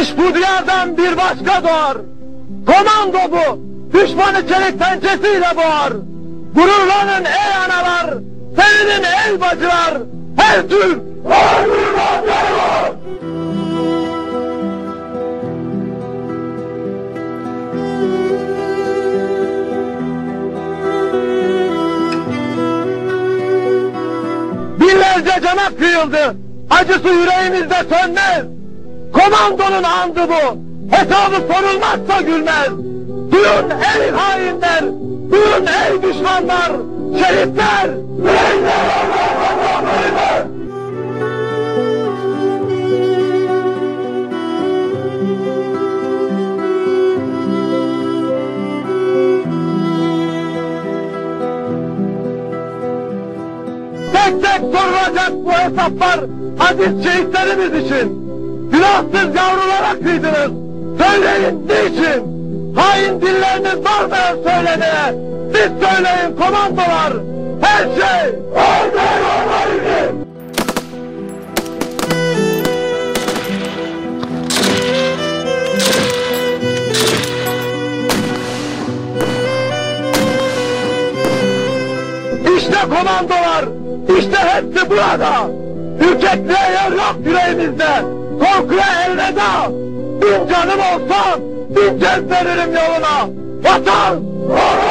Güneş bu diyardan bir başka doğar. Komando bu. Düşmanı çelik pençesiyle boğar. Gururlanın ey analar. Sevinin ey bacılar. Her Türk. Her Türk. Binlerce cana kıyıldı. Acısı yüreğimizde sönmez. Komandonun andı bu. Hesabı sorulmazsa gülmez. Duyun ey hainler. Duyun ey düşmanlar. Şerifler. Tek tek sorulacak bu hesaplar aziz şehitlerimiz için. Günahsız yavrulara kıydınız. Söyleyin niçin? Hain dilleriniz varmayan söyleneye. Siz söyleyin komandolar. Her şey. Şey onlar için. İşte komandolar, işte hepsi burada. Ürkekliğe yer yok yüreğimizde. Korkuya elveda. Bin canım olsa bin kez veririm yoluna. Vatan! Vatan!